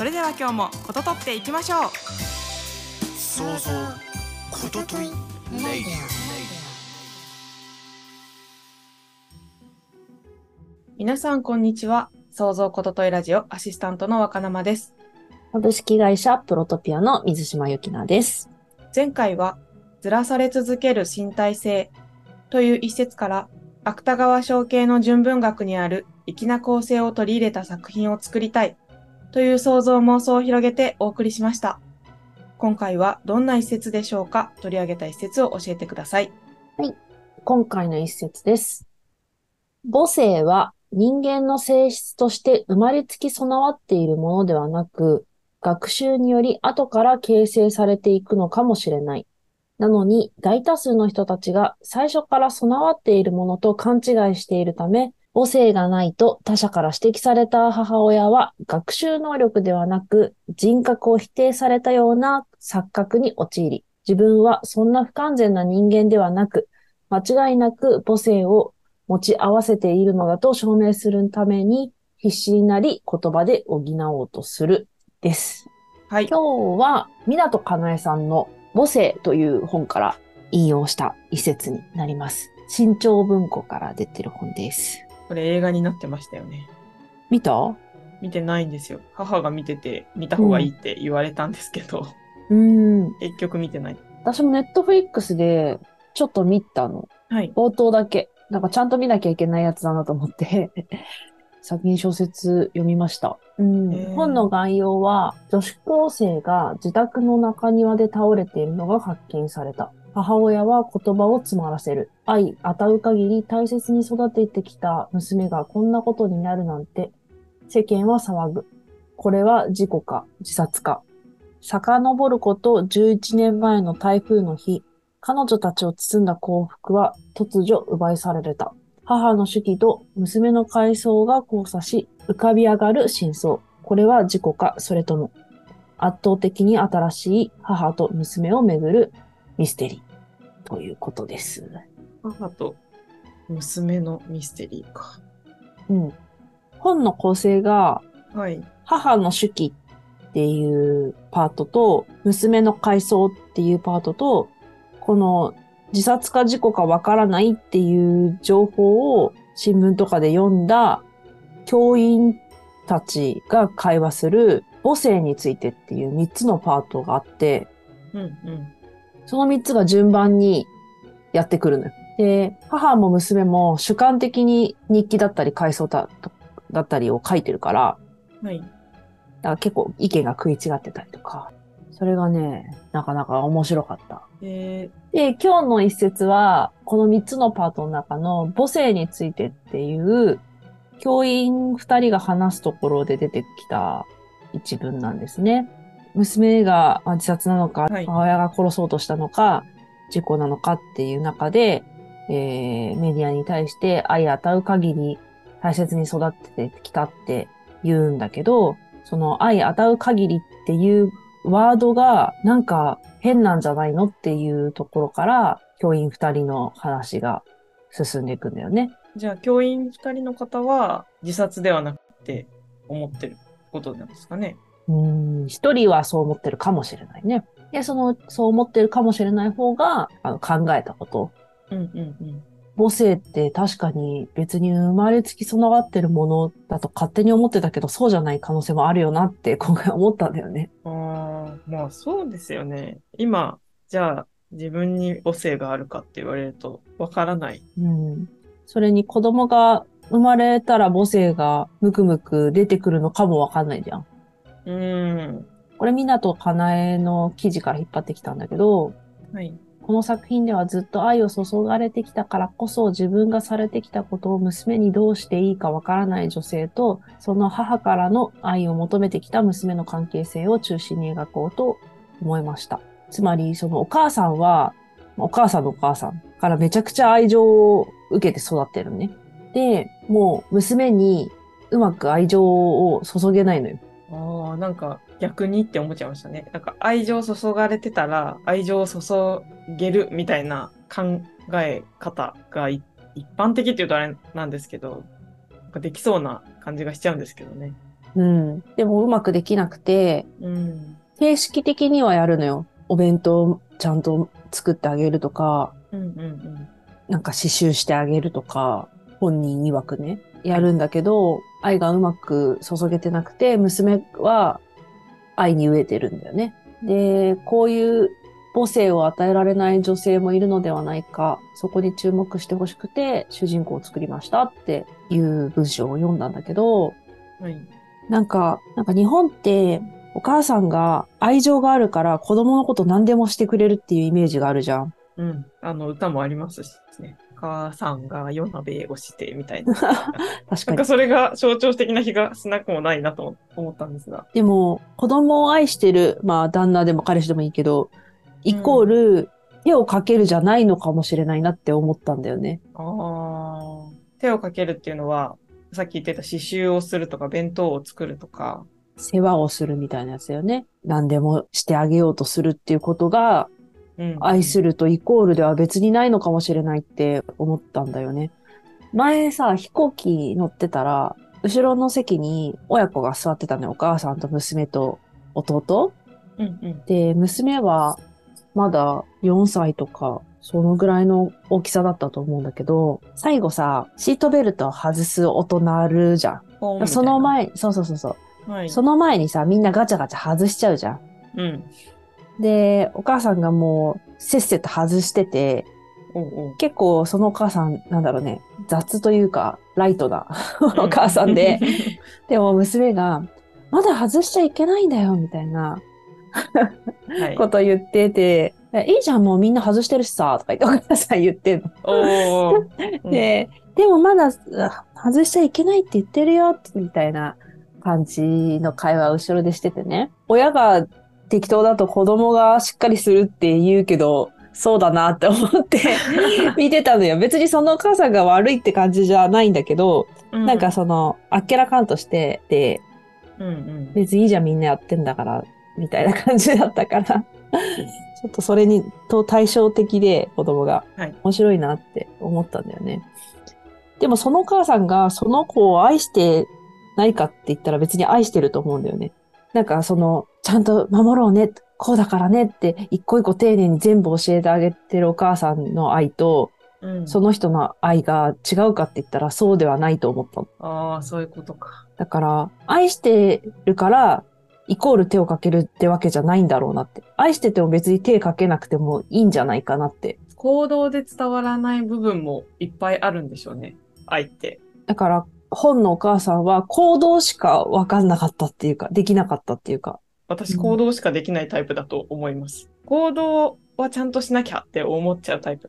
それでは今日もこととっていきましょう。想像ことといレイディ皆さんこんにちは。創造ことといラジオアシスタントの若生です。株式会社プロトピアの水島由紀奈です。前回はずらされ続ける身体性という一節から芥川賞系の純文学にある粋な構成を取り入れた作品を作りたいという想像妄想を広げてお送りしました。今回はどんな一節でしょうか？取り上げた一節を教えてください。はい今回の一節です。母性は人間の性質として生まれつき備わっているものではなく、学習により後から形成されていくのかもしれない。なのに、大多数の人たちが最初から備わっているものと勘違いしているため、母性がないと他者から指摘された母親は学習能力ではなく人格を否定されたような錯覚に陥り、自分はそんな不完全な人間ではなく、間違いなく母性を持ち合わせているのだと証明するために必死になり言葉で補おうとするです。はい。今日は港かなえさんの母性という本から引用した一節になります。新潮文庫から出てる本です。これ映画になってましたよね。見た？見てないんですよ。母が見てて見た方がいいって言われたんですけど、うーん。結局見てない。私もネットフリックスでちょっと見たの。はい。冒頭だけ。なんかちゃんと見なきゃいけないやつだなと思って、先に小説読みました。うん本の概要は、女子高生が自宅の中庭で倒れているのが発見された。母親は言葉を詰まらせる。愛、与う限り大切に育ててきた娘がこんなことになるなんて、世間は騒ぐ。これは事故か、自殺か。遡ること11年前の台風の日、彼女たちを包んだ幸福は突如奪い去られた。母の手記と娘の回想が交差し、浮かび上がる真相。これは事故か、それとも、圧倒的に新しい母と娘をめぐるミステリー。ということです。母と娘のミステリーか。うん。本の構成が、はい。母の手記っていうパートと、娘の回想っていうパートと、この自殺か事故かわからないっていう情報を新聞とかで読んだ教員たちが会話する母性についてっていう3つのパートがあって、うんうん。その3つが順番にやってくるのよ。で、母も娘も主観的に日記だったり回想だだったりを書いてるから、はい。だから結構意見が食い違ってたりとか、それがね、なかなか面白かった。えで、今日の一節は、この3つのパートの中の母性についてっていう、教員2人が話すところで出てきた一文なんですね。娘がまあ自殺なのか、はい母親が殺そうとしたのか、事故なのかっていう中で、えーメディアに対して愛与う限り大切に育ててきたって言うんだけど、その愛与う限りっていうワードがなんか変なんじゃないのっていうところから教員二人の話が進んでいくんだよね。ー、じゃあ教員二人の方は自殺ではなくて思ってることなんですかね。うーん、一人はそう思ってるかもしれないね。で、その、そう思ってるかもしれない方があの考えたこと。うんうんうん。母性って確かに別に生まれつき備わってるものだと勝手に思ってたけど、そうじゃない可能性もあるよなって今回思ったんだよね。ああ、まあそうですよね。今、じゃあ自分に母性があるかって言われるとわからない。うん。それに子供が生まれたら母性がムクムク出てくるのかもわかんないじゃん。うーん。これ、港かなえの記事から引っ張ってきたんだけど、はい。この作品ではずっと愛を注がれてきたからこそ自分がされてきたことを娘にどうしていいかわからない女性と、その母からの愛を求めてきた娘の関係性を中心に描こうと思いました。つまり、そのお母さんは、お母さんのお母さんからめちゃくちゃ愛情を受けて育ってるのね。で、もう娘にうまく愛情を注げないのよ。ああ、なんか逆にって思っちゃいましたね。なんか愛情注がれてたら愛情を注げるみたいな考え方がい一般的っていうとあれなんですけど、なんかできそうな感じがしちゃうんですけどね。うん。でもうまくできなくて、うん。形式的にはやるのよ。お弁当ちゃんと作ってあげるとか、うんうんうん。なんか刺繍してあげるとか、本人曰くね、やるんだけど、愛がうまく注げてなくて、娘は愛に飢えてるんだよね。で、こういう母性を与えられない女性もいるのではないか、そこに注目してほしくて、主人公を作りましたっていう文章を読んだんだけど、はい。なんか、なんか日本って、お母さんが愛情があるから子供のこと何でもしてくれるっていうイメージがあるじゃん。うん。あの歌もありますしね。お母さんが夜鍋をしてみたいな。確かにか。それが象徴的な気がしなくもないなと思ったんですが。でも、子供を愛してる、まあ旦那でも彼氏でもいいけど、イコール、手をかけるじゃないのかもしれないなって思ったんだよね。ああ。手をかけるっていうのは、さっき言ってた刺繍をするとか、弁当を作るとか。世話をするみたいなやつだよね。何でもしてあげようとするっていうことが、うん。愛するとイコールでは別にないのかもしれないって思ったんだよね。前さ、飛行機乗ってたら、後ろの席に親子が座ってたのよ。お母さんと娘と弟。うんうん。で、娘はまだ4歳とか、そのぐらいの大きさだったと思うんだけど、最後さ、シートベルトを外す音鳴るじゃん。その、前、そうそうそうそう。はい。その前にさ、みんなガチャガチャ外しちゃうじゃん。うん。で、お母さんがもうせっせと外してて、おうおう結構そのお母さん、なんだろうね、雑というか、ライトな お母さんで、。でも娘が、まだ外しちゃいけないんだよ、みたいなはい。こと言ってて、いいじゃん、もうみんな外してるしさ、とか言ってお母さん言ってんの。おお。うん、で、でもまだあ外しちゃいけないって言ってるよ、みたいな感じの会話を後ろでしててね。親が適当だと子供がしっかりするって言うけど、そうだなって思って 見てたのよ。別にそのお母さんが悪いって感じじゃないんだけど、うん、なんかその、あっけらかんとしてて、うんうん。別にいいじゃんみんなやってんだから、みたいな感じだったから、ちょっとそれに、と対照的で子供がはい面白いなって思ったんだよね。でもそのお母さんがその子を愛してないかって言ったら別に愛してると思うんだよね。なんかその、ちゃんと守ろうね、こうだからねって一個一個丁寧に全部教えてあげてるお母さんの愛と、うん、その人の愛が違うかって言ったらそうではないと思ったの。ああ、そういうことか。だから、愛してるから、イコール手をかけるってわけじゃないんだろうなって。愛してても別に手かけなくてもいいんじゃないかなって。行動で伝わらない部分もいっぱいあるんでしょうね。愛って。だから、本のお母さんは行動しかわかんなかったっていうか、できなかったっていうか。私、うん行動しかできないタイプだと思います。行動はちゃんとしなきゃって思っちゃうタイプ。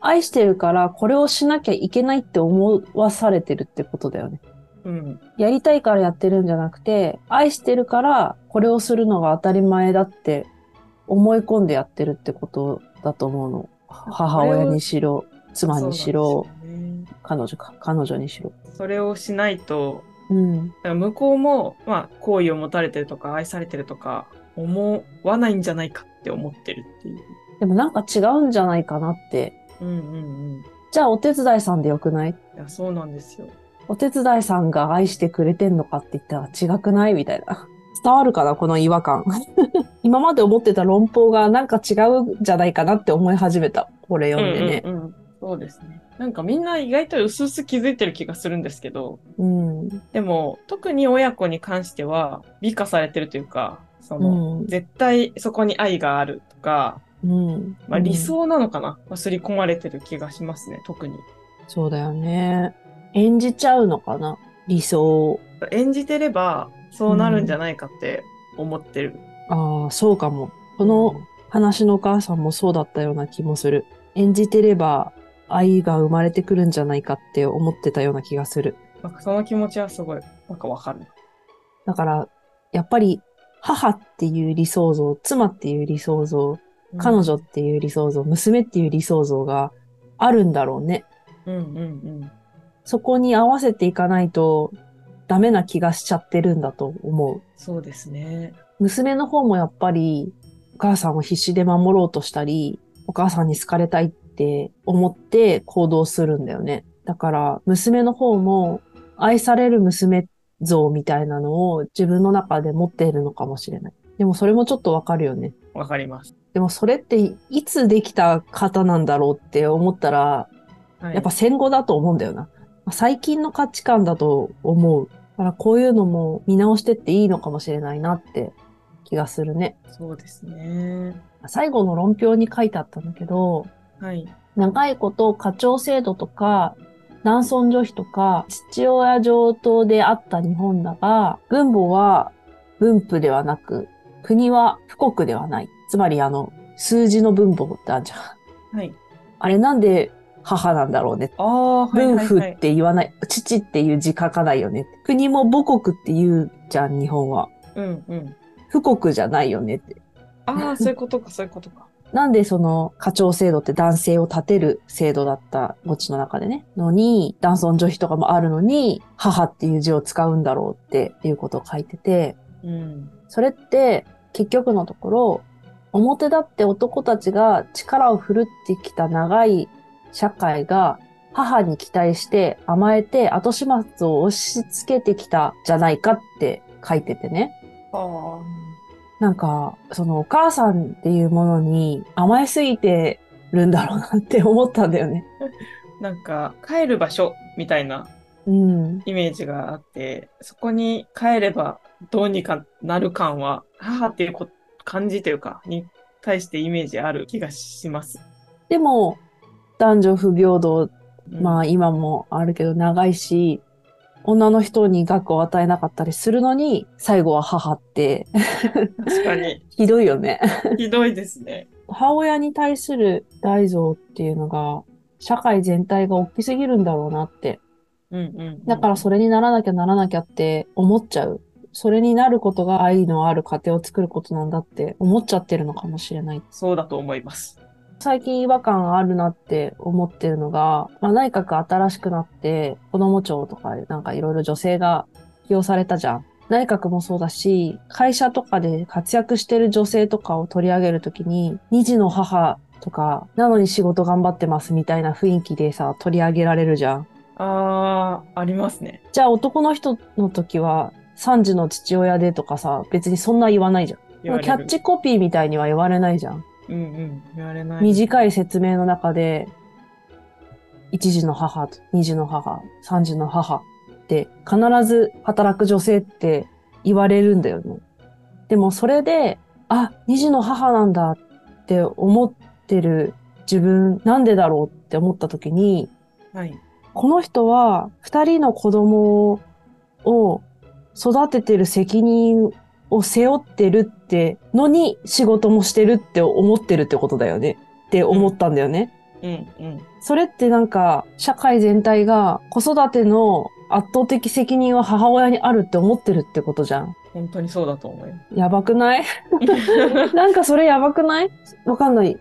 愛してるから、これをしなきゃいけないって思わされてるってことだよね。うん。やりたいからやってるんじゃなくて、愛してるから、これをするのが当たり前だって思い込んでやってるってことだと思うの。母親にしろ、妻にしろ、そうなんですよね彼女か、彼女にしろ。それをしないと、うん。だから向こうも、まあ、好意を持たれてるとか、愛されてるとか、思わないんじゃないかって思ってるっていう。でもなんか違うんじゃないかなって。うんうんうん。いじゃあお手伝いさんでよくないや、そうなんですよ。お手伝いさんが愛してくれてんのかって言ったら違くない？みたいな。伝わるかなこの違和感。今まで思ってた論法がなんか違うんじゃないかなって思い始めた。これ読んでね。うんうんうん。そうですね。なんかみんな意外と薄々気づいてる気がするんですけど、うん。でも、特に親子に関しては、美化されてるというか、その、うん。絶対そこに愛があるとか、うん。まあ、理想なのかな、まあ、刷り込まれてる気がしますね、特に。そうだよね。演じちゃうのかな？理想。演じてれば、そうなるんじゃないかって思ってる。ああ、そうかも。この話のお母さんもそうだったような気もする。演じてれば愛が生まれてくるんじゃないかって思ってたような気がする。なんかその気持ちはすごい、なんかわかる。だから、やっぱり母っていう理想像、妻っていう理想像、彼女っていう理想像、娘っていう理想像があるんだろうね。うんうんうん。そこに合わせていかないとダメな気がしちゃってるんだと思う。そうですね。娘の方もやっぱりお母さんを必死で守ろうとしたり、お母さんに好かれたいって思って行動するんだよね。だから娘の方も愛される娘像みたいなのを自分の中で持っているのかもしれない。でもそれもちょっとわかるよね。わかります。でもそれっていつできた方なんだろうって思ったら、はい、やっぱ戦後だと思うんだよな。最近の価値観だと思う。だからこういうのも見直してっていいのかもしれないなって気がするね。そうですね。最後の論評に書いてあったんだけど、はい。長いこと課長制度とか男尊女卑とか父親上等であった日本だが、軍母は分布ではなく、国は富国ではない。つまりあの、数字の分母ってあるじゃん。はい。あれなんで母なんだろうね。ああ、はい分布っはいはい。て言わない、父っていう字書かないよね。国も母国って言うじゃん、日本は。うんうん。富国じゃないよねって。ああ、そういうことか、そういうことか。なんでその課長制度って男性を立てる制度だった墓地の中でね、のに、男尊女卑とかもあるのに、母っていう字を使うんだろうっていうことを書いてて、うん。それって結局のところ、表立って男たちが力を振るってきた長い社会が母に期待して甘えて後始末を押し付けてきたじゃないかって書いててね。ああ。なんか、そのお母さんっていうものに甘えすぎてるんだろうなって思ったんだよね。なんか、帰る場所みたいなうん。イメージがあって、そこに帰ればどうにかなる感は、母っていうこ感じというか、に対してイメージある気がします。でも、男女不平等、うんまあ今もあるけど長いし、女の人に学を与えなかったりするのに、最後は母って、確かに、ひどいよね。ひどいですね。母親に対する大像っていうのが、社会全体が大きすぎるんだろうなって。うんうんうん。だからそれにならなきゃならなきゃって思っちゃう。それになることが愛のある家庭を作ることなんだって思っちゃってるのかもしれない。そうだと思います。最近違和感あるなって思ってるのが、まあ、内閣新しくなって、子供庁とかなんかいろいろ女性が起用されたじゃん。内閣もそうだし、会社とかで活躍してる女性とかを取り上げるときに、二児の母とか、なのに仕事頑張ってますみたいな雰囲気でさ、取り上げられるじゃん。ああ、ありますね。じゃあ男の人の時は、三児の父親でとかさ、別にそんな言わないじゃん。キャッチコピーみたいには言われないじゃん。うんうん。言われない。短い説明の中で、一児の母、二児の母、三児の母って必ず働く女性って言われるんだよね。でもそれで、あ、二児の母なんだって思ってる自分なんでだろうって思った時に、はい。この人は二人の子供を育ててる責任を背負ってるってのに仕事もしてるって思ってるってことだよねって思ったんだよね。うんうん。それってなんか社会全体が子育ての圧倒的責任は母親にあるって思ってるってことじゃん。本当にそうだと思いまやばくない？す。なんかそれやばくない？わかんない。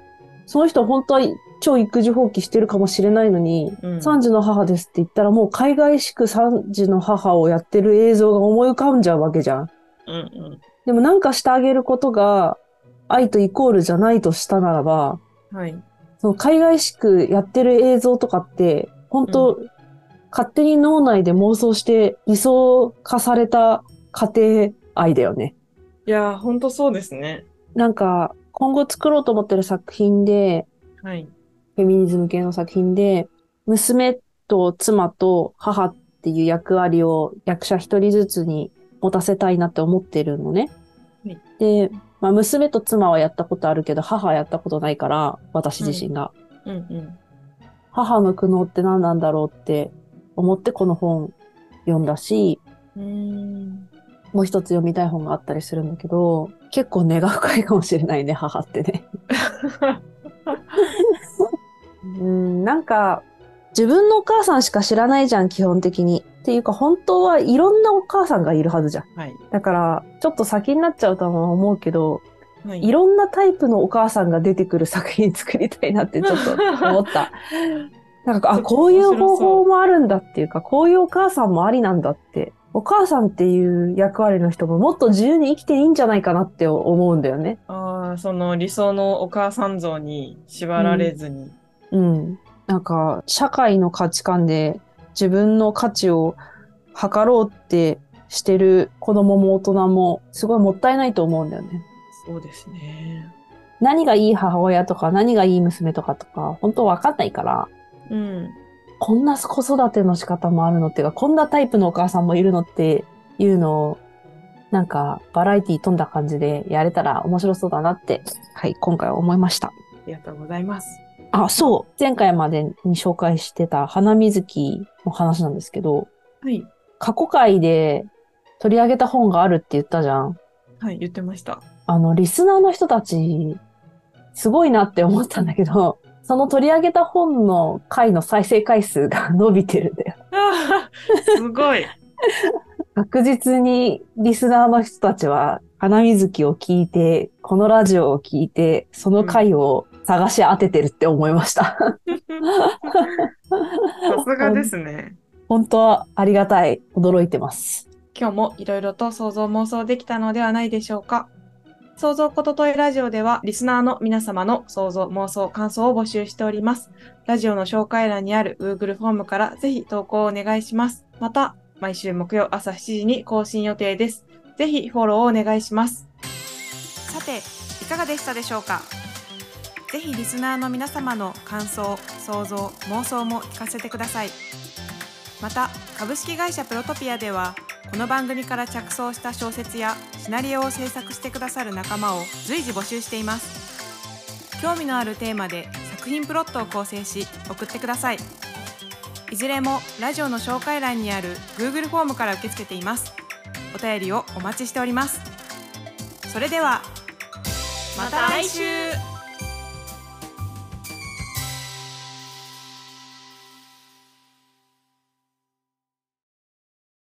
その人本当は超育児放棄してるかもしれないのに、うん三児の母ですって言ったらもう海外しく三児の母をやってる映像が思い浮かんじゃうわけじゃん。うんうん。でもなんかしてあげることが愛とイコールじゃないとしたならば、はい。その海外しくやってる映像とかって、本当、勝手に脳内で妄想して理想化された家庭愛だよね。いやー、本当そうですね。なんか、今後作ろうと思ってる作品で、はい。フェミニズム系の作品で、娘と妻と母っていう役割を役者一人ずつに持たせたいなって思ってるのね。はいで、まあ、娘と妻はやったことあるけど、母はやったことないから、私自身が。うんうん。母の苦悩って何なんだろうって思ってこの本読んだし、うーん。もう一つ読みたい本があったりするんだけど、結構根が深いかもしれないね、母ってね。うん、なんか、自分のお母さんしか知らないじゃん、基本的に。っていうか、本当はいろんなお母さんがいるはずじゃん。はい。だから、ちょっと先になっちゃうとは思うけど、はいいろんなタイプのお母さんが出てくる作品作りたいなってちょっと思った。なんか、あ、こういう方法もあるんだっていうか、こういうお母さんもありなんだって。お母さんっていう役割の人ももっと自由に生きていいんじゃないかなって思うんだよね。ああ、その理想のお母さん像に縛られずに。うん。なんか、社会の価値観で自分の価値を測ろうってしてる子供も大人もすごいもったいないと思うんだよね。そうですね。何がいい母親とか何がいい娘とかとか、本当わかんないから、うん。こんな子育ての仕方もあるのっていうか、こんなタイプのお母さんもいるのっていうのを、なんかバラエティ飛んだ感じでやれたら面白そうだなって、はい、今回は思いました。ありがとうございます。あ、そう。前回までに紹介してた花水木の話なんですけど、はい。過去回で取り上げた本があるって言ったじゃん。はい、言ってました。あの、リスナーの人たち、すごいなって思ったんだけど、その取り上げた本の回の再生回数が伸びてるんだよ。すごい。確実にリスナーの人たちは、花水木を聞いて、このラジオを聞いて、その回を探し当ててるって思いました。さすがですね。本当はありがたい。驚いてます。今日もいろいろと想像妄想できたのではないでしょうか。想像ことといラジオでは、リスナーの皆様の想像、妄想、感想を募集しております。ラジオの紹介欄にある Google フォームからぜひ投稿をお願いします。また、毎週木曜朝7時に更新予定です。ぜひフォローをお願いします。さていかがでしたでしょうか？ぜひリスナーの皆様の感想想像妄想も聞かせてください。また株式会社プロトピアではこの番組から着想した小説やシナリオを制作してくださる仲間を随時募集しています。興味のあるテーマで作品プロットを構成し送ってください。いずれもラジオの紹介欄にある Google フォームから受け付けています。お便りをお待ちしております。それではまた来週。